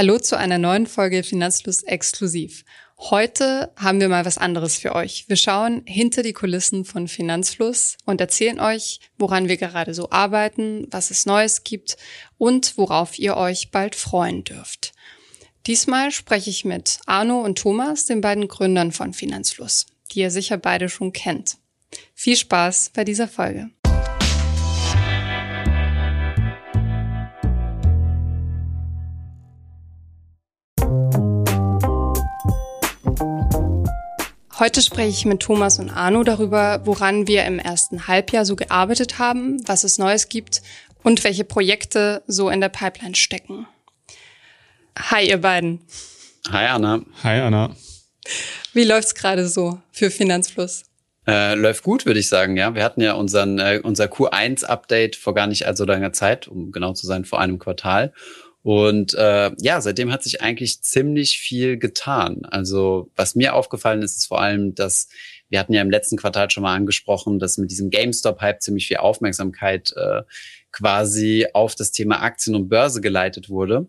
Hallo zu einer neuen Folge Finanzfluss exklusiv. Heute haben wir mal was anderes für euch. Wir schauen hinter die Kulissen von Finanzfluss und erzählen euch, woran wir gerade so arbeiten, was es Neues gibt und worauf ihr euch bald freuen dürft. Diesmal spreche ich mit Arno und Thomas, den beiden Gründern von Finanzfluss, die ihr sicher beide schon kennt. Viel Spaß bei dieser Folge. Heute spreche ich mit Thomas und Arno darüber, woran wir im ersten Halbjahr so gearbeitet haben, was es Neues gibt und welche Projekte so in der Pipeline stecken. Hi, ihr beiden. Hi, Anna. Hi, Anna. Wie läuft's gerade so für Finanzfluss? Äh, läuft gut, würde ich sagen, ja. Wir hatten ja unseren, äh, unser Q1-Update vor gar nicht allzu langer Zeit, um genau zu sein, vor einem Quartal. Und äh, ja, seitdem hat sich eigentlich ziemlich viel getan. Also was mir aufgefallen ist, ist vor allem, dass wir hatten ja im letzten Quartal schon mal angesprochen, dass mit diesem GameStop-Hype ziemlich viel Aufmerksamkeit äh, quasi auf das Thema Aktien und Börse geleitet wurde.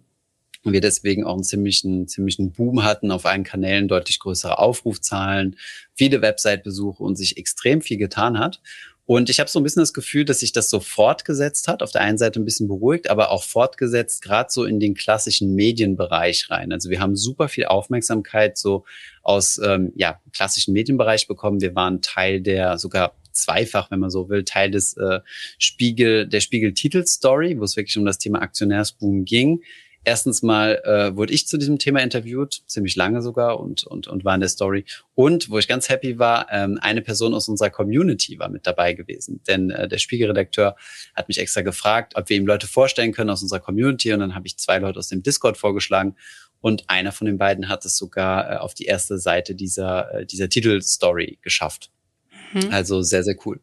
Und wir deswegen auch einen ziemlichen, ziemlichen Boom hatten auf allen Kanälen, deutlich größere Aufrufzahlen, viele Website-Besuche und sich extrem viel getan hat. Und ich habe so ein bisschen das Gefühl, dass sich das so fortgesetzt hat. Auf der einen Seite ein bisschen beruhigt, aber auch fortgesetzt, gerade so in den klassischen Medienbereich rein. Also wir haben super viel Aufmerksamkeit so aus ähm, ja, klassischen Medienbereich bekommen. Wir waren Teil der sogar zweifach, wenn man so will, Teil des äh, Spiegel, der Spiegel-Titel-Story, wo es wirklich um das Thema Aktionärsboom ging. Erstens mal äh, wurde ich zu diesem Thema interviewt, ziemlich lange sogar und, und, und war in der Story. Und wo ich ganz happy war, ähm, eine Person aus unserer Community war mit dabei gewesen. Denn äh, der Spiegelredakteur hat mich extra gefragt, ob wir ihm Leute vorstellen können aus unserer Community. Und dann habe ich zwei Leute aus dem Discord vorgeschlagen. Und einer von den beiden hat es sogar äh, auf die erste Seite dieser, äh, dieser Titelstory geschafft. Mhm. Also sehr, sehr cool.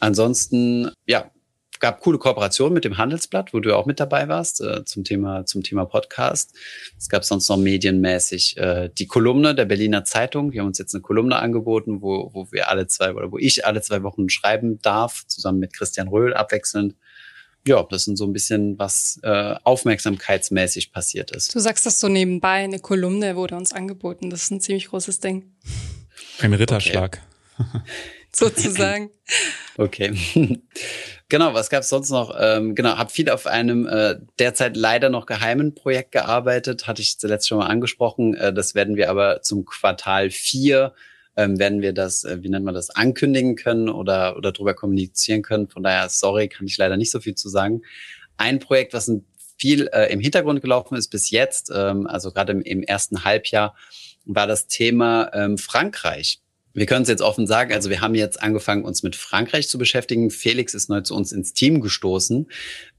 Ansonsten, ja, gab coole Kooperationen mit dem Handelsblatt, wo du auch mit dabei warst, äh, zum Thema, zum Thema Podcast. Es gab sonst noch medienmäßig äh, die Kolumne der Berliner Zeitung. Die haben uns jetzt eine Kolumne angeboten, wo, wo wir alle zwei oder wo ich alle zwei Wochen schreiben darf, zusammen mit Christian Röhl abwechselnd. Ja, das sind so ein bisschen, was äh, aufmerksamkeitsmäßig passiert ist. Du sagst das so nebenbei, eine Kolumne wurde uns angeboten. Das ist ein ziemlich großes Ding. Ein Ritterschlag. Okay. Sozusagen. Okay. Genau, was gab es sonst noch? Ähm, genau, habe viel auf einem äh, derzeit leider noch geheimen Projekt gearbeitet, hatte ich zuletzt schon mal angesprochen. Äh, das werden wir aber zum Quartal vier ähm, werden wir das, äh, wie nennt man das, ankündigen können oder, oder drüber kommunizieren können. Von daher, sorry, kann ich leider nicht so viel zu sagen. Ein Projekt, was ein viel äh, im Hintergrund gelaufen ist bis jetzt, ähm, also gerade im, im ersten Halbjahr, war das Thema ähm, Frankreich. Wir können es jetzt offen sagen, also wir haben jetzt angefangen, uns mit Frankreich zu beschäftigen. Felix ist neu zu uns ins Team gestoßen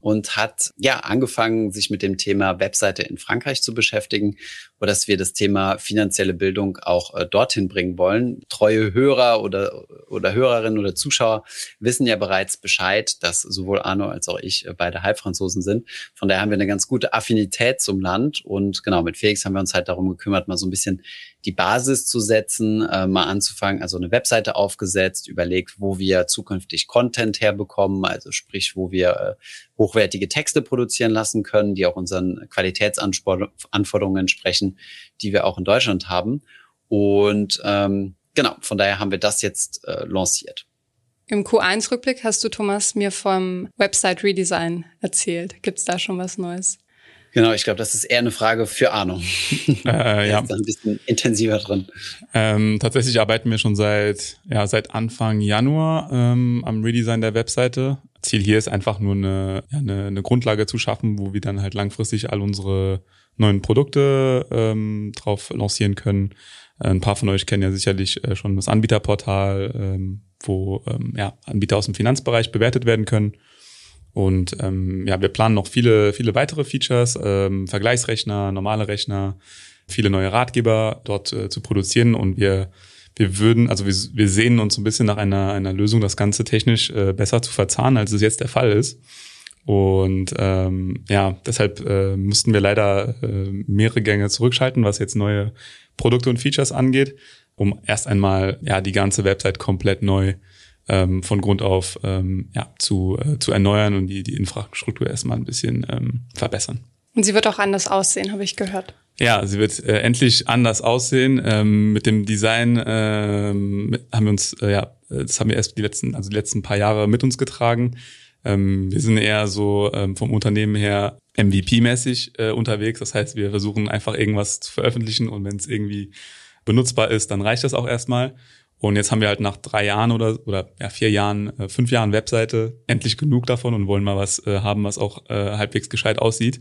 und hat ja angefangen, sich mit dem Thema Webseite in Frankreich zu beschäftigen, wo dass wir das Thema finanzielle Bildung auch äh, dorthin bringen wollen. Treue Hörer oder, oder Hörerinnen oder Zuschauer wissen ja bereits Bescheid, dass sowohl Arno als auch ich äh, beide Halbfranzosen sind. Von daher haben wir eine ganz gute Affinität zum Land und genau, mit Felix haben wir uns halt darum gekümmert, mal so ein bisschen die Basis zu setzen, äh, mal anzufangen, also eine Webseite aufgesetzt, überlegt, wo wir zukünftig Content herbekommen, also sprich, wo wir äh, hochwertige Texte produzieren lassen können, die auch unseren Qualitätsanforderungen entsprechen, die wir auch in Deutschland haben. Und ähm, genau, von daher haben wir das jetzt äh, lanciert. Im Q1-Rückblick hast du, Thomas, mir vom Website-Redesign erzählt. Gibt es da schon was Neues? Genau, ich glaube, das ist eher eine Frage für Arno. Äh, ja. ist da ein bisschen intensiver drin. Ähm, tatsächlich arbeiten wir schon seit, ja, seit Anfang Januar ähm, am Redesign der Webseite. Ziel hier ist einfach nur eine, ja, eine, eine Grundlage zu schaffen, wo wir dann halt langfristig all unsere neuen Produkte ähm, drauf lancieren können. Ein paar von euch kennen ja sicherlich äh, schon das Anbieterportal, ähm, wo ähm, ja, Anbieter aus dem Finanzbereich bewertet werden können. Und ähm, ja, wir planen noch viele, viele weitere Features, ähm, Vergleichsrechner, normale Rechner, viele neue Ratgeber dort äh, zu produzieren. Und wir, wir würden, also wir, wir sehen uns ein bisschen nach einer, einer Lösung, das Ganze technisch äh, besser zu verzahnen, als es jetzt der Fall ist. Und ähm, ja, deshalb äh, mussten wir leider äh, mehrere Gänge zurückschalten, was jetzt neue Produkte und Features angeht, um erst einmal ja die ganze Website komplett neu ähm, von Grund auf ähm, ja, zu, äh, zu erneuern und die, die Infrastruktur erstmal ein bisschen ähm, verbessern. Und sie wird auch anders aussehen, habe ich gehört. Ja, sie wird äh, endlich anders aussehen. Ähm, mit dem Design ähm, haben wir uns, äh, ja, das haben wir erst die letzten, also die letzten paar Jahre mit uns getragen. Ähm, wir sind eher so ähm, vom Unternehmen her MVP-mäßig äh, unterwegs. Das heißt, wir versuchen einfach irgendwas zu veröffentlichen und wenn es irgendwie benutzbar ist, dann reicht das auch erstmal. Und jetzt haben wir halt nach drei Jahren oder oder ja, vier Jahren, äh, fünf Jahren Webseite endlich genug davon und wollen mal was äh, haben, was auch äh, halbwegs gescheit aussieht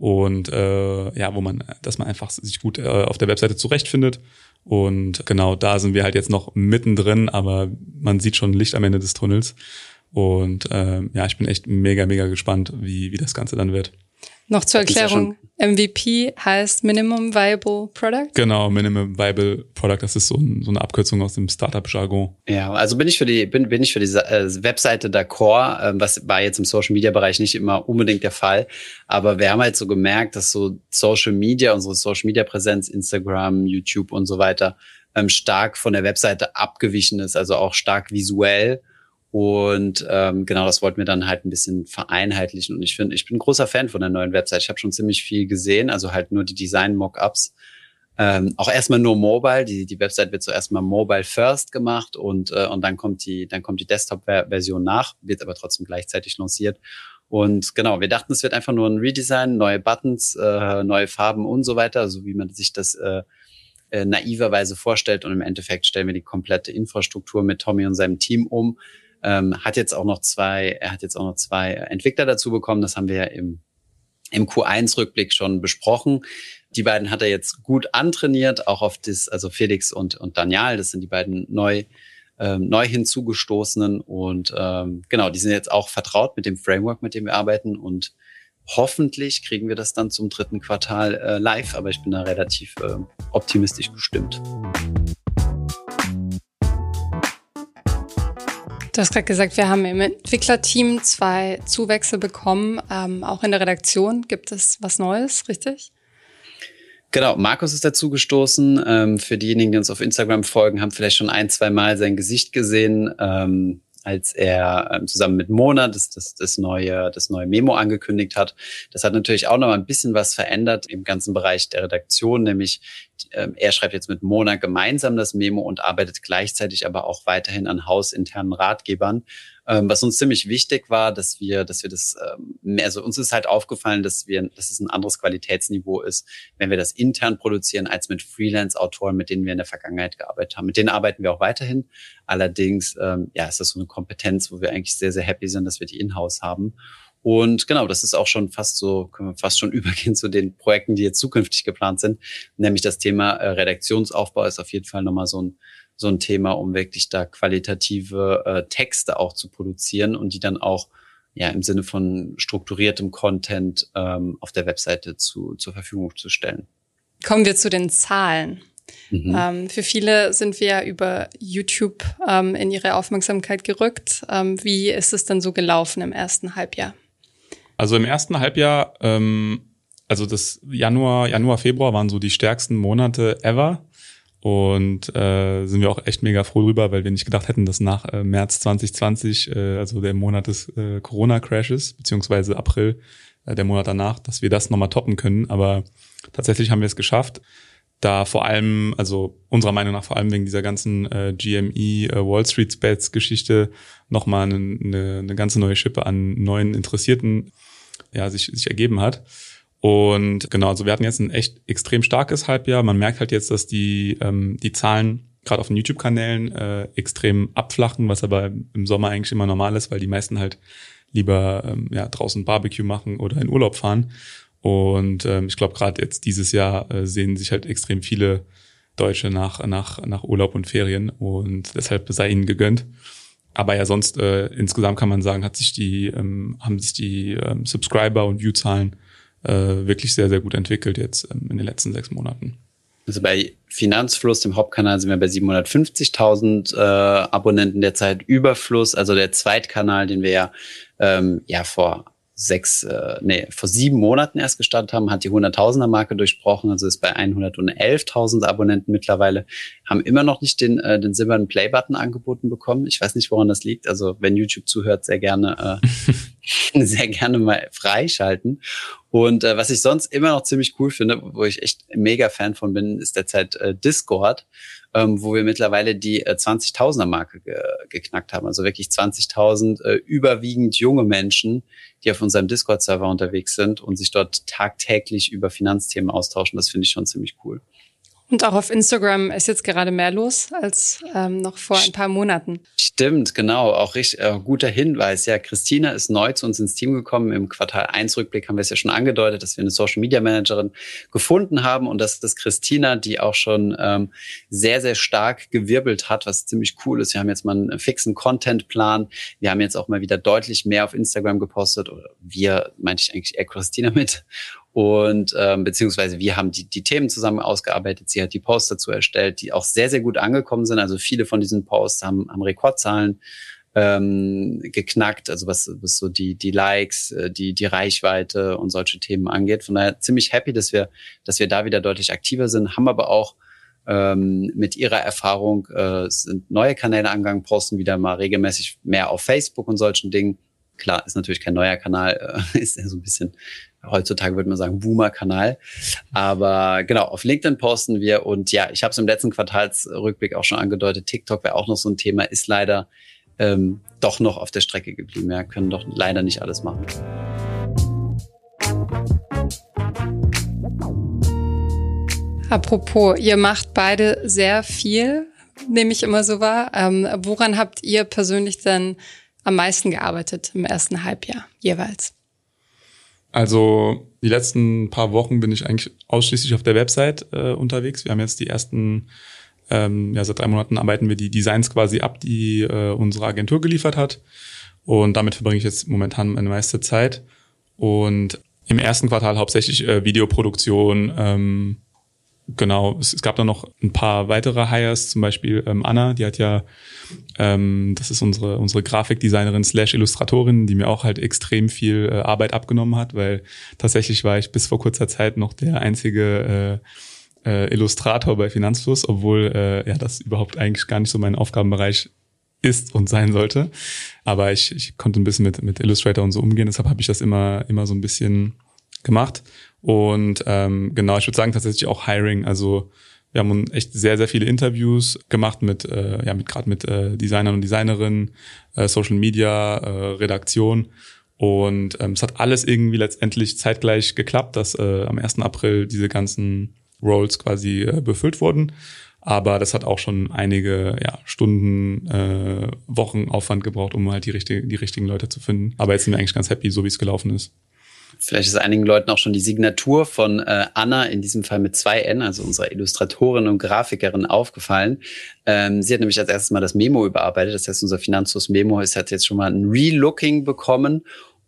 und äh, ja, wo man, dass man einfach sich gut äh, auf der Webseite zurechtfindet. Und genau da sind wir halt jetzt noch mittendrin, aber man sieht schon Licht am Ende des Tunnels. Und äh, ja, ich bin echt mega, mega gespannt, wie, wie das Ganze dann wird. Noch zur Erklärung, ja MVP heißt Minimum Viable Product? Genau, Minimum Viable Product, das ist so, ein, so eine Abkürzung aus dem Startup-Jargon. Ja, also bin ich für die, bin, bin ich für die äh, Webseite d'accord, äh, was war jetzt im Social-Media-Bereich nicht immer unbedingt der Fall, aber wir haben halt so gemerkt, dass so Social Media, unsere Social-Media-Präsenz, Instagram, YouTube und so weiter, ähm, stark von der Webseite abgewichen ist, also auch stark visuell und ähm, genau, das wollten wir dann halt ein bisschen vereinheitlichen. Und ich finde, ich bin großer Fan von der neuen Website. Ich habe schon ziemlich viel gesehen, also halt nur die Design-Mockups. Ähm, auch erstmal nur Mobile. Die, die Website wird zuerst mal Mobile First gemacht und, äh, und dann kommt die, dann kommt die Desktop-Version nach, wird aber trotzdem gleichzeitig lanciert. Und genau, wir dachten, es wird einfach nur ein Redesign, neue Buttons, äh, neue Farben und so weiter, so wie man sich das äh, äh, naiverweise vorstellt. Und im Endeffekt stellen wir die komplette Infrastruktur mit Tommy und seinem Team um. Ähm, hat jetzt auch noch zwei, er hat jetzt auch noch zwei Entwickler dazu bekommen. Das haben wir ja im, im Q1-Rückblick schon besprochen. Die beiden hat er jetzt gut antrainiert, auch auf das, also Felix und, und Daniel, das sind die beiden neu, ähm, neu hinzugestoßenen. Und ähm, genau, die sind jetzt auch vertraut mit dem Framework, mit dem wir arbeiten. Und hoffentlich kriegen wir das dann zum dritten Quartal äh, live, aber ich bin da relativ äh, optimistisch gestimmt. Du hast gerade gesagt, wir haben im Entwicklerteam zwei Zuwächse bekommen. Ähm, auch in der Redaktion gibt es was Neues, richtig? Genau, Markus ist dazu gestoßen. Ähm, für diejenigen, die uns auf Instagram folgen, haben vielleicht schon ein, zwei Mal sein Gesicht gesehen. Ähm, als er ähm, zusammen mit Mona das, das, das, neue, das neue Memo angekündigt hat. Das hat natürlich auch noch mal ein bisschen was verändert im ganzen Bereich der Redaktion, nämlich ähm, er schreibt jetzt mit Mona gemeinsam das Memo und arbeitet gleichzeitig aber auch weiterhin an hausinternen Ratgebern, ähm, was uns ziemlich wichtig war, dass wir, dass wir das, ähm, also uns ist halt aufgefallen, dass wir, dass es ein anderes Qualitätsniveau ist, wenn wir das intern produzieren, als mit Freelance-Autoren, mit denen wir in der Vergangenheit gearbeitet haben. Mit denen arbeiten wir auch weiterhin. Allerdings, ja, ist das so eine Kompetenz, wo wir eigentlich sehr, sehr happy sind, dass wir die in-house haben. Und genau, das ist auch schon fast so, können wir fast schon übergehen zu den Projekten, die jetzt zukünftig geplant sind. Nämlich das Thema äh, Redaktionsaufbau ist auf jeden Fall nochmal so ein, so ein Thema, um wirklich da qualitative äh, Texte auch zu produzieren und die dann auch ja im Sinne von strukturiertem Content ähm, auf der Webseite zu, zur Verfügung zu stellen. Kommen wir zu den Zahlen. Mhm. Ähm, für viele sind wir ja über YouTube ähm, in ihre Aufmerksamkeit gerückt. Ähm, wie ist es denn so gelaufen im ersten Halbjahr? Also im ersten Halbjahr, ähm, also das Januar, Januar, Februar waren so die stärksten Monate ever. Und äh, sind wir auch echt mega froh drüber, weil wir nicht gedacht hätten, dass nach äh, März 2020, äh, also der Monat des äh, Corona-Crashes, beziehungsweise April, äh, der Monat danach, dass wir das nochmal toppen können. Aber tatsächlich haben wir es geschafft. Da vor allem, also unserer Meinung nach vor allem wegen dieser ganzen äh, GME äh, Wall Street Spats Geschichte nochmal eine, eine, eine ganze neue Schippe an neuen Interessierten ja, sich, sich ergeben hat. Und genau, also wir hatten jetzt ein echt extrem starkes Halbjahr. Man merkt halt jetzt, dass die, ähm, die Zahlen gerade auf den YouTube-Kanälen äh, extrem abflachen, was aber im Sommer eigentlich immer normal ist, weil die meisten halt lieber ähm, ja, draußen Barbecue machen oder in Urlaub fahren. Und ähm, ich glaube, gerade jetzt dieses Jahr äh, sehen sich halt extrem viele Deutsche nach, nach, nach Urlaub und Ferien und deshalb sei ihnen gegönnt. Aber ja, sonst äh, insgesamt kann man sagen, hat sich die, ähm, haben sich die ähm, Subscriber und Viewzahlen äh, wirklich sehr, sehr gut entwickelt jetzt ähm, in den letzten sechs Monaten. Also bei Finanzfluss, dem Hauptkanal, sind wir bei 750.000 äh, Abonnenten derzeit. Überfluss, also der Zweitkanal, den wir ja, ähm, ja vor sechs, äh, nee, vor sieben Monaten erst gestartet haben, hat die 100.000er Marke durchbrochen, also ist bei 111.000 Abonnenten mittlerweile, haben immer noch nicht den, äh, den silbernen Play-Button angeboten bekommen. Ich weiß nicht, woran das liegt. Also wenn YouTube zuhört, sehr gerne, äh, sehr gerne mal freischalten. Und äh, was ich sonst immer noch ziemlich cool finde, wo ich echt mega Fan von bin, ist derzeit äh, Discord, ähm, wo wir mittlerweile die äh, 20.000er Marke ge geknackt haben. Also wirklich 20.000 äh, überwiegend junge Menschen, die auf unserem Discord-Server unterwegs sind und sich dort tagtäglich über Finanzthemen austauschen. Das finde ich schon ziemlich cool. Und auch auf Instagram ist jetzt gerade mehr los als ähm, noch vor ein paar Monaten. Stimmt, genau. Auch richtig, äh, guter Hinweis. Ja, Christina ist neu zu uns ins Team gekommen. Im Quartal 1 Rückblick haben wir es ja schon angedeutet, dass wir eine Social Media Managerin gefunden haben. Und das ist Christina, die auch schon ähm, sehr, sehr stark gewirbelt hat, was ziemlich cool ist. Wir haben jetzt mal einen fixen Contentplan. Wir haben jetzt auch mal wieder deutlich mehr auf Instagram gepostet. Oder wir, meinte ich eigentlich eher Christina mit und ähm, beziehungsweise wir haben die, die Themen zusammen ausgearbeitet. Sie hat die Posts dazu erstellt, die auch sehr, sehr gut angekommen sind. Also viele von diesen Posts haben, haben Rekordzahlen ähm, geknackt, also was, was so die, die Likes, äh, die, die Reichweite und solche Themen angeht. Von daher ziemlich happy, dass wir, dass wir da wieder deutlich aktiver sind, haben aber auch ähm, mit ihrer Erfahrung äh, sind neue Kanäle angegangen, posten wieder mal regelmäßig mehr auf Facebook und solchen Dingen. Klar, ist natürlich kein neuer Kanal, äh, ist ja so ein bisschen heutzutage würde man sagen Boomer-Kanal. Aber genau, auf LinkedIn posten wir und ja, ich habe es im letzten Quartalsrückblick auch schon angedeutet, TikTok wäre auch noch so ein Thema, ist leider ähm, doch noch auf der Strecke geblieben. Ja, können doch leider nicht alles machen. Apropos, ihr macht beide sehr viel, nehme ich immer so wahr. Ähm, woran habt ihr persönlich denn am meisten gearbeitet im ersten Halbjahr jeweils? Also die letzten paar Wochen bin ich eigentlich ausschließlich auf der Website äh, unterwegs. Wir haben jetzt die ersten, ähm, ja seit drei Monaten arbeiten wir die Designs quasi ab, die äh, unsere Agentur geliefert hat. Und damit verbringe ich jetzt momentan meine meiste Zeit. Und im ersten Quartal hauptsächlich äh, Videoproduktion, ähm, genau, es, es, gab dann noch ein paar weitere Hires, zum Beispiel ähm, Anna, die hat ja, ähm, das ist unsere, unsere Grafikdesignerin slash Illustratorin, die mir auch halt extrem viel äh, Arbeit abgenommen hat, weil tatsächlich war ich bis vor kurzer Zeit noch der einzige äh, äh, Illustrator bei Finanzfluss, obwohl äh, ja das überhaupt eigentlich gar nicht so mein Aufgabenbereich ist und sein sollte. Aber ich, ich konnte ein bisschen mit, mit Illustrator und so umgehen, deshalb habe ich das immer, immer so ein bisschen gemacht. Und ähm, genau, ich würde sagen tatsächlich auch Hiring. Also wir haben echt sehr, sehr viele Interviews gemacht mit, äh, ja, mit gerade mit äh, Designern und Designerinnen, äh, Social Media, äh, Redaktion. Und ähm, es hat alles irgendwie letztendlich zeitgleich geklappt, dass äh, am 1. April diese ganzen Roles quasi äh, befüllt wurden. Aber das hat auch schon einige ja, Stunden, äh, Wochen Aufwand gebraucht, um halt die, richtige, die richtigen Leute zu finden. Aber jetzt sind wir eigentlich ganz happy, so wie es gelaufen ist. Vielleicht ist einigen Leuten auch schon die Signatur von äh, Anna, in diesem Fall mit zwei N, also unserer Illustratorin und Grafikerin, aufgefallen. Ähm, sie hat nämlich als erstes mal das Memo überarbeitet. Das heißt, unser Finanzfluss Memo ist, hat jetzt schon mal ein Relooking bekommen.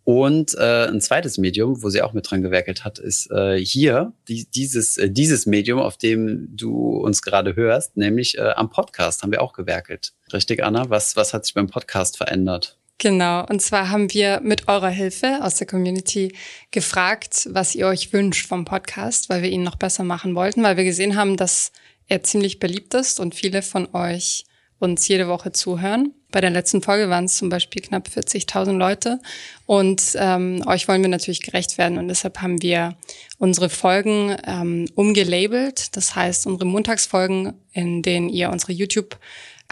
Und äh, ein zweites Medium, wo sie auch mit dran gewerkelt hat, ist äh, hier die, dieses, äh, dieses Medium, auf dem du uns gerade hörst, nämlich äh, am Podcast haben wir auch gewerkelt. Richtig, Anna? Was, was hat sich beim Podcast verändert? Genau, und zwar haben wir mit eurer Hilfe aus der Community gefragt, was ihr euch wünscht vom Podcast, weil wir ihn noch besser machen wollten, weil wir gesehen haben, dass er ziemlich beliebt ist und viele von euch uns jede Woche zuhören. Bei der letzten Folge waren es zum Beispiel knapp 40.000 Leute und ähm, euch wollen wir natürlich gerecht werden und deshalb haben wir unsere Folgen ähm, umgelabelt. Das heißt, unsere Montagsfolgen, in denen ihr unsere YouTube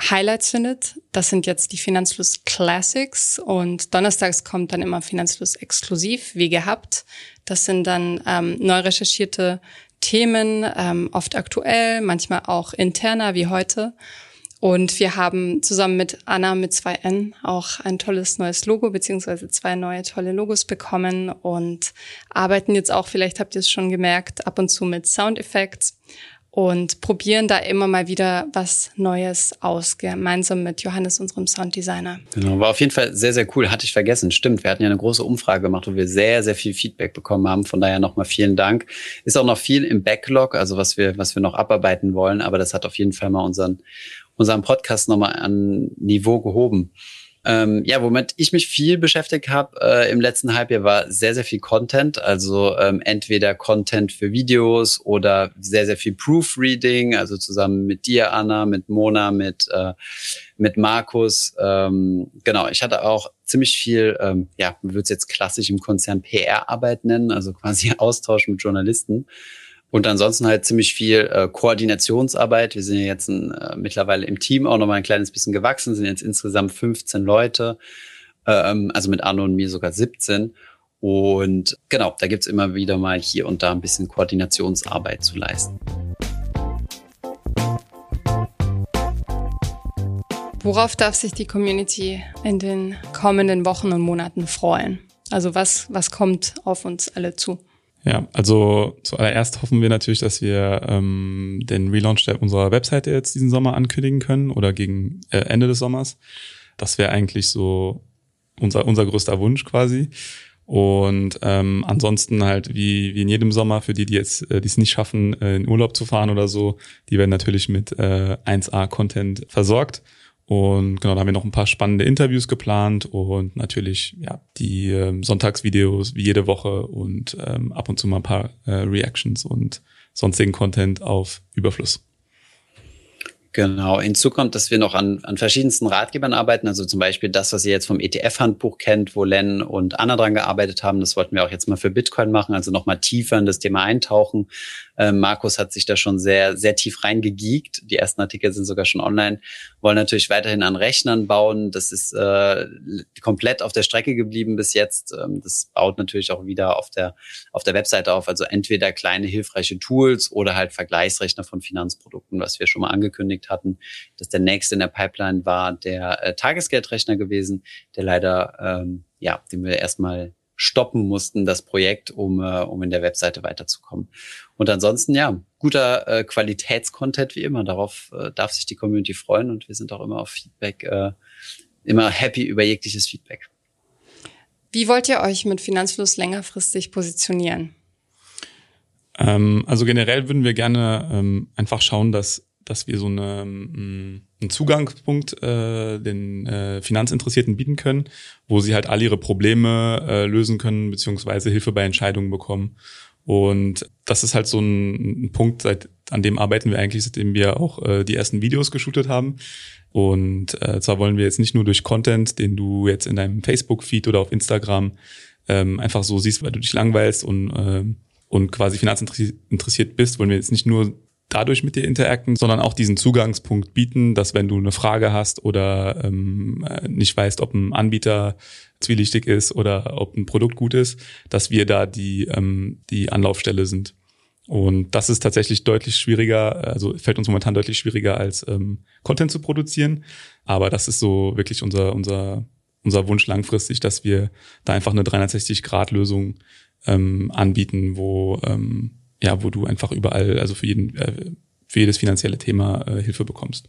Highlights findet. Das sind jetzt die Finanzfluss Classics und donnerstags kommt dann immer Finanzfluss exklusiv, wie gehabt. Das sind dann ähm, neu recherchierte Themen, ähm, oft aktuell, manchmal auch interner wie heute. Und wir haben zusammen mit Anna mit zwei N auch ein tolles neues Logo beziehungsweise zwei neue tolle Logos bekommen und arbeiten jetzt auch, vielleicht habt ihr es schon gemerkt, ab und zu mit Soundeffekts und probieren da immer mal wieder was Neues aus, gemeinsam mit Johannes, unserem Sounddesigner. Genau, war auf jeden Fall sehr, sehr cool. Hatte ich vergessen. Stimmt, wir hatten ja eine große Umfrage gemacht, wo wir sehr, sehr viel Feedback bekommen haben. Von daher nochmal vielen Dank. Ist auch noch viel im Backlog, also was wir, was wir noch abarbeiten wollen, aber das hat auf jeden Fall mal unseren, unseren Podcast nochmal an Niveau gehoben. Ähm, ja, womit ich mich viel beschäftigt habe äh, im letzten Halbjahr war sehr, sehr viel Content. Also ähm, entweder Content für Videos oder sehr, sehr viel Proofreading, also zusammen mit dir, Anna, mit Mona, mit, äh, mit Markus. Ähm, genau, ich hatte auch ziemlich viel, ähm, ja, man würde es jetzt klassisch im Konzern PR-Arbeit nennen, also quasi Austausch mit Journalisten. Und ansonsten halt ziemlich viel äh, Koordinationsarbeit. Wir sind ja jetzt ein, äh, mittlerweile im Team auch nochmal ein kleines bisschen gewachsen, sind jetzt insgesamt 15 Leute, ähm, also mit Arno und mir sogar 17. Und genau, da gibt's immer wieder mal hier und da ein bisschen Koordinationsarbeit zu leisten. Worauf darf sich die Community in den kommenden Wochen und Monaten freuen? Also was, was kommt auf uns alle zu? Ja, also zuallererst hoffen wir natürlich, dass wir ähm, den Relaunch der, unserer Webseite jetzt diesen Sommer ankündigen können oder gegen äh, Ende des Sommers. Das wäre eigentlich so unser, unser größter Wunsch quasi. Und ähm, ansonsten halt wie, wie in jedem Sommer, für die, die jetzt äh, die es nicht schaffen, äh, in Urlaub zu fahren oder so, die werden natürlich mit äh, 1A-Content versorgt. Und genau, da haben wir noch ein paar spannende Interviews geplant und natürlich ja die ähm, Sonntagsvideos wie jede Woche und ähm, ab und zu mal ein paar äh, Reactions und sonstigen Content auf Überfluss. Genau. Hinzu kommt, dass wir noch an, an verschiedensten Ratgebern arbeiten. Also zum Beispiel das, was ihr jetzt vom ETF-Handbuch kennt, wo Len und Anna dran gearbeitet haben. Das wollten wir auch jetzt mal für Bitcoin machen. Also nochmal tiefer in das Thema eintauchen. Ähm, Markus hat sich da schon sehr, sehr tief reingegeekt. Die ersten Artikel sind sogar schon online. Wollen natürlich weiterhin an Rechnern bauen. Das ist äh, komplett auf der Strecke geblieben bis jetzt. Ähm, das baut natürlich auch wieder auf der, auf der Webseite auf. Also entweder kleine hilfreiche Tools oder halt Vergleichsrechner von Finanzprodukten, was wir schon mal angekündigt hatten. Dass der nächste in der Pipeline war der äh, Tagesgeldrechner gewesen, der leider, ähm, ja, den wir erstmal stoppen mussten, das Projekt, um, äh, um in der Webseite weiterzukommen. Und ansonsten, ja, guter äh, Qualitätscontent wie immer. Darauf äh, darf sich die Community freuen und wir sind auch immer auf Feedback, äh, immer happy über jegliches Feedback. Wie wollt ihr euch mit Finanzfluss längerfristig positionieren? Ähm, also generell würden wir gerne ähm, einfach schauen, dass dass wir so eine, mm, einen Zugangspunkt äh, den äh, Finanzinteressierten bieten können, wo sie halt all ihre Probleme äh, lösen können, beziehungsweise Hilfe bei Entscheidungen bekommen. Und das ist halt so ein, ein Punkt, seit, an dem arbeiten wir eigentlich, seitdem wir auch äh, die ersten Videos geshootet haben. Und äh, zwar wollen wir jetzt nicht nur durch Content, den du jetzt in deinem Facebook-Feed oder auf Instagram ähm, einfach so siehst, weil du dich langweilst und, äh, und quasi finanzinteressiert bist, wollen wir jetzt nicht nur dadurch mit dir interacten, sondern auch diesen Zugangspunkt bieten, dass wenn du eine Frage hast oder ähm, äh, nicht weißt, ob ein Anbieter zwielichtig ist oder ob ein Produkt gut ist, dass wir da die, ähm, die Anlaufstelle sind. Und das ist tatsächlich deutlich schwieriger, also fällt uns momentan deutlich schwieriger als ähm, Content zu produzieren. Aber das ist so wirklich unser, unser, unser Wunsch langfristig, dass wir da einfach eine 360-Grad-Lösung ähm, anbieten, wo ähm, ja, wo du einfach überall, also für jeden, äh, für jedes finanzielle Thema äh, Hilfe bekommst.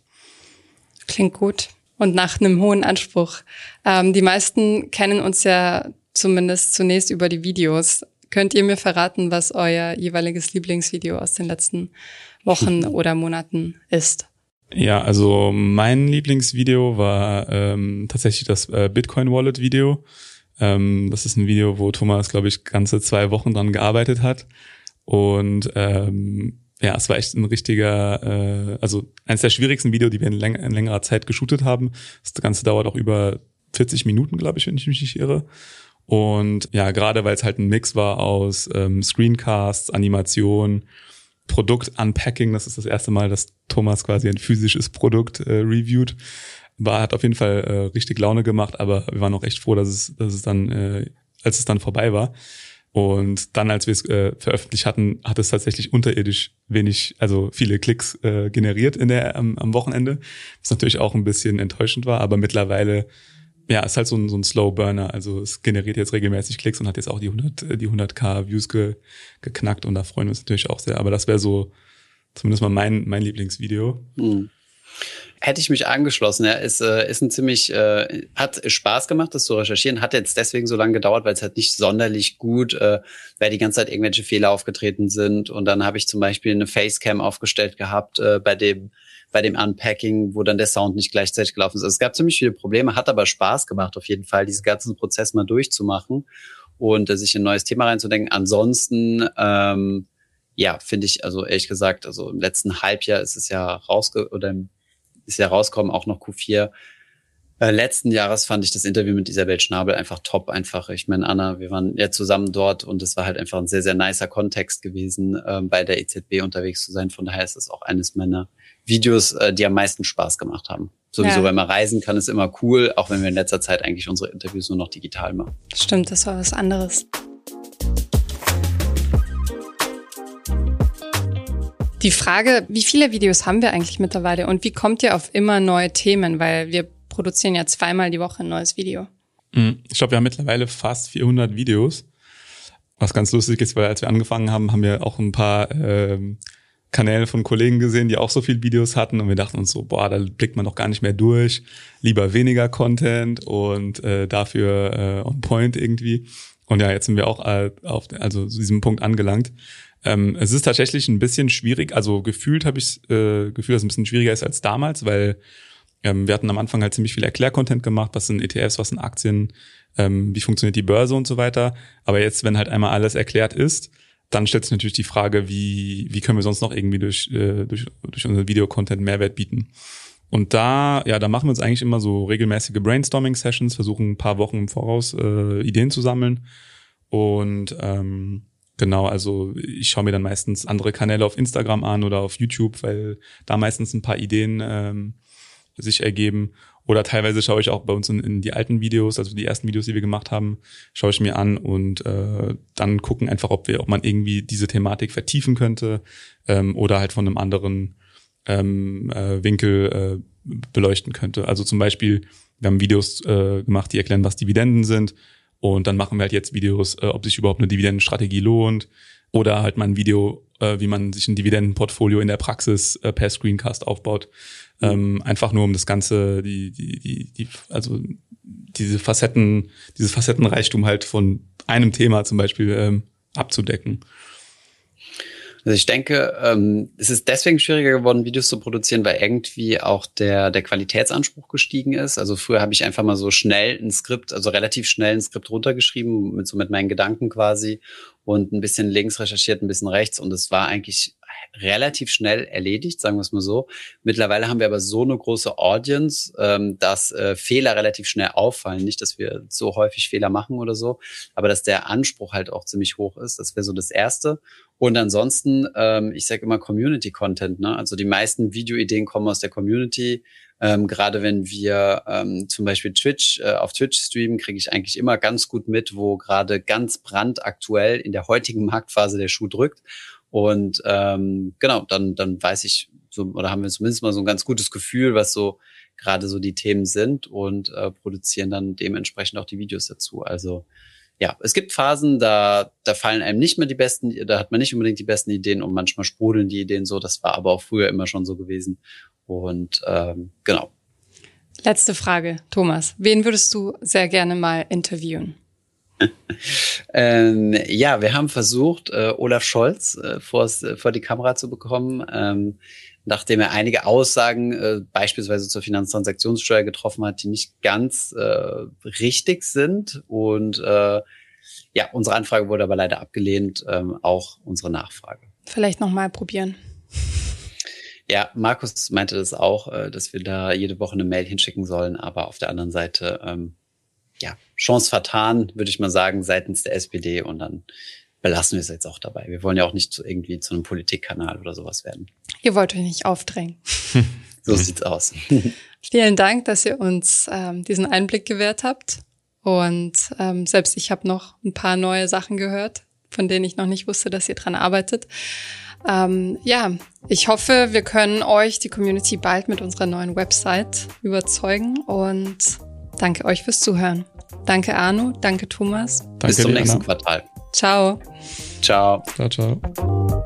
Klingt gut und nach einem hohen Anspruch. Ähm, die meisten kennen uns ja zumindest zunächst über die Videos. Könnt ihr mir verraten, was euer jeweiliges Lieblingsvideo aus den letzten Wochen oder Monaten ist? Ja, also mein Lieblingsvideo war ähm, tatsächlich das äh, Bitcoin Wallet Video. Ähm, das ist ein Video, wo Thomas, glaube ich, ganze zwei Wochen dran gearbeitet hat. Und ähm, ja, es war echt ein richtiger, äh, also eines der schwierigsten Videos, die wir in, läng in längerer Zeit geshootet haben. Das Ganze dauert auch über 40 Minuten, glaube ich, wenn ich mich nicht irre. Und ja, gerade weil es halt ein Mix war aus ähm, Screencasts, Animation, Produkt-Unpacking, das ist das erste Mal, dass Thomas quasi ein physisches Produkt äh, reviewt. War, hat auf jeden Fall äh, richtig Laune gemacht, aber wir waren auch echt froh, dass es, dass es dann, äh, als es dann vorbei war. Und dann, als wir es äh, veröffentlicht hatten, hat es tatsächlich unterirdisch wenig, also viele Klicks äh, generiert in der, am, am Wochenende, was natürlich auch ein bisschen enttäuschend war, aber mittlerweile, ja, ist halt so ein, so ein Slow Burner. Also es generiert jetzt regelmäßig Klicks und hat jetzt auch die 100, die 100k Views ge, geknackt und da freuen wir uns natürlich auch sehr. Aber das wäre so zumindest mal mein, mein Lieblingsvideo. Mhm. Hätte ich mich angeschlossen. Ja, ist, äh, ist ein ziemlich, äh, hat Spaß gemacht, das zu recherchieren. Hat jetzt deswegen so lange gedauert, weil es halt nicht sonderlich gut, äh, weil die ganze Zeit irgendwelche Fehler aufgetreten sind. Und dann habe ich zum Beispiel eine Facecam aufgestellt gehabt äh, bei dem bei dem Unpacking, wo dann der Sound nicht gleichzeitig gelaufen ist. Also es gab ziemlich viele Probleme, hat aber Spaß gemacht auf jeden Fall, diesen ganzen Prozess mal durchzumachen und äh, sich in ein neues Thema reinzudenken. Ansonsten ähm, ja, finde ich, also ehrlich gesagt, also im letzten Halbjahr ist es ja rausge oder im ist ja rauskommen, auch noch Q4. Äh, letzten Jahres fand ich das Interview mit Isabel Schnabel einfach top. Einfach, ich meine, Anna, wir waren ja zusammen dort und es war halt einfach ein sehr, sehr nicer Kontext gewesen, ähm, bei der EZB unterwegs zu sein. Von daher ist es auch eines meiner Videos, äh, die am meisten Spaß gemacht haben. Sowieso, ja. wenn man reisen kann, ist immer cool, auch wenn wir in letzter Zeit eigentlich unsere Interviews nur noch digital machen. Stimmt, das war was anderes. Die Frage, wie viele Videos haben wir eigentlich mittlerweile und wie kommt ihr auf immer neue Themen? Weil wir produzieren ja zweimal die Woche ein neues Video. Mhm. Ich glaube, wir haben mittlerweile fast 400 Videos. Was ganz lustig ist, weil als wir angefangen haben, haben wir auch ein paar ähm, Kanäle von Kollegen gesehen, die auch so viele Videos hatten und wir dachten uns so, boah, da blickt man doch gar nicht mehr durch, lieber weniger Content und äh, dafür äh, on point irgendwie. Und ja, jetzt sind wir auch äh, auf also zu diesem Punkt angelangt. Ähm, es ist tatsächlich ein bisschen schwierig, also gefühlt habe ich äh, Gefühl, dass es ein bisschen schwieriger ist als damals, weil ähm, wir hatten am Anfang halt ziemlich viel Erklärcontent gemacht, was sind ETFs, was sind Aktien, ähm, wie funktioniert die Börse und so weiter. Aber jetzt, wenn halt einmal alles erklärt ist, dann stellt sich natürlich die Frage, wie, wie können wir sonst noch irgendwie durch, äh, durch, durch unseren Videocontent Mehrwert bieten. Und da, ja, da machen wir uns eigentlich immer so regelmäßige Brainstorming-Sessions, versuchen ein paar Wochen im Voraus äh, Ideen zu sammeln. Und ähm, genau, also ich schaue mir dann meistens andere Kanäle auf Instagram an oder auf YouTube, weil da meistens ein paar Ideen ähm, sich ergeben. Oder teilweise schaue ich auch bei uns in, in, die alten Videos, also die ersten Videos, die wir gemacht haben, schaue ich mir an und äh, dann gucken einfach, ob wir, ob man irgendwie diese Thematik vertiefen könnte ähm, oder halt von einem anderen ähm, äh, Winkel äh, beleuchten könnte. Also zum Beispiel, wir haben Videos äh, gemacht, die erklären, was Dividenden sind. Und dann machen wir halt jetzt Videos, äh, ob sich überhaupt eine Dividendenstrategie lohnt. Oder halt mal ein Video, äh, wie man sich ein Dividendenportfolio in der Praxis äh, per Screencast aufbaut. Ähm, einfach nur um das Ganze, die, die, die, die, also diese Facetten, dieses Facettenreichtum halt von einem Thema zum Beispiel ähm, abzudecken. Also ich denke, ähm, es ist deswegen schwieriger geworden, Videos zu produzieren, weil irgendwie auch der, der Qualitätsanspruch gestiegen ist. Also früher habe ich einfach mal so schnell ein Skript, also relativ schnell ein Skript runtergeschrieben, mit so mit meinen Gedanken quasi und ein bisschen links recherchiert, ein bisschen rechts und es war eigentlich relativ schnell erledigt, sagen wir es mal so. Mittlerweile haben wir aber so eine große Audience, ähm, dass äh, Fehler relativ schnell auffallen. Nicht, dass wir so häufig Fehler machen oder so, aber dass der Anspruch halt auch ziemlich hoch ist. Das wäre so das Erste. Und ansonsten, ähm, ich sage immer Community-Content. Ne? Also die meisten Videoideen kommen aus der Community. Ähm, Gerade wenn wir ähm, zum Beispiel Twitch äh, auf Twitch streamen, kriege ich eigentlich immer ganz gut mit, wo gerade ganz brandaktuell in der heutigen Marktphase der Schuh drückt. Und ähm, genau, dann, dann weiß ich, so, oder haben wir zumindest mal so ein ganz gutes Gefühl, was so gerade so die Themen sind und äh, produzieren dann dementsprechend auch die Videos dazu. Also ja, es gibt Phasen, da, da fallen einem nicht mehr die besten, da hat man nicht unbedingt die besten Ideen und manchmal sprudeln die Ideen so. Das war aber auch früher immer schon so gewesen. Und ähm, genau. Letzte Frage, Thomas. Wen würdest du sehr gerne mal interviewen? ähm, ja, wir haben versucht, äh, Olaf Scholz äh, vors, äh, vor die Kamera zu bekommen, ähm, nachdem er einige Aussagen äh, beispielsweise zur Finanztransaktionssteuer getroffen hat, die nicht ganz äh, richtig sind. Und äh, ja, unsere Anfrage wurde aber leider abgelehnt, ähm, auch unsere Nachfrage. Vielleicht nochmal probieren. Ja, Markus meinte das auch, äh, dass wir da jede Woche eine Mail hinschicken sollen, aber auf der anderen Seite ähm, ja, Chance vertan, würde ich mal sagen, seitens der SPD und dann belassen wir es jetzt auch dabei. Wir wollen ja auch nicht zu, irgendwie zu einem Politikkanal oder sowas werden. Ihr wollt euch nicht aufdrängen. so sieht's aus. Vielen Dank, dass ihr uns ähm, diesen Einblick gewährt habt. Und ähm, selbst ich habe noch ein paar neue Sachen gehört, von denen ich noch nicht wusste, dass ihr dran arbeitet. Ähm, ja, ich hoffe, wir können euch, die Community, bald mit unserer neuen Website überzeugen und danke euch fürs Zuhören. Danke Arno, danke Thomas. Danke, Bis zum nächsten Quartal. Ciao. Ciao. Ciao, ciao.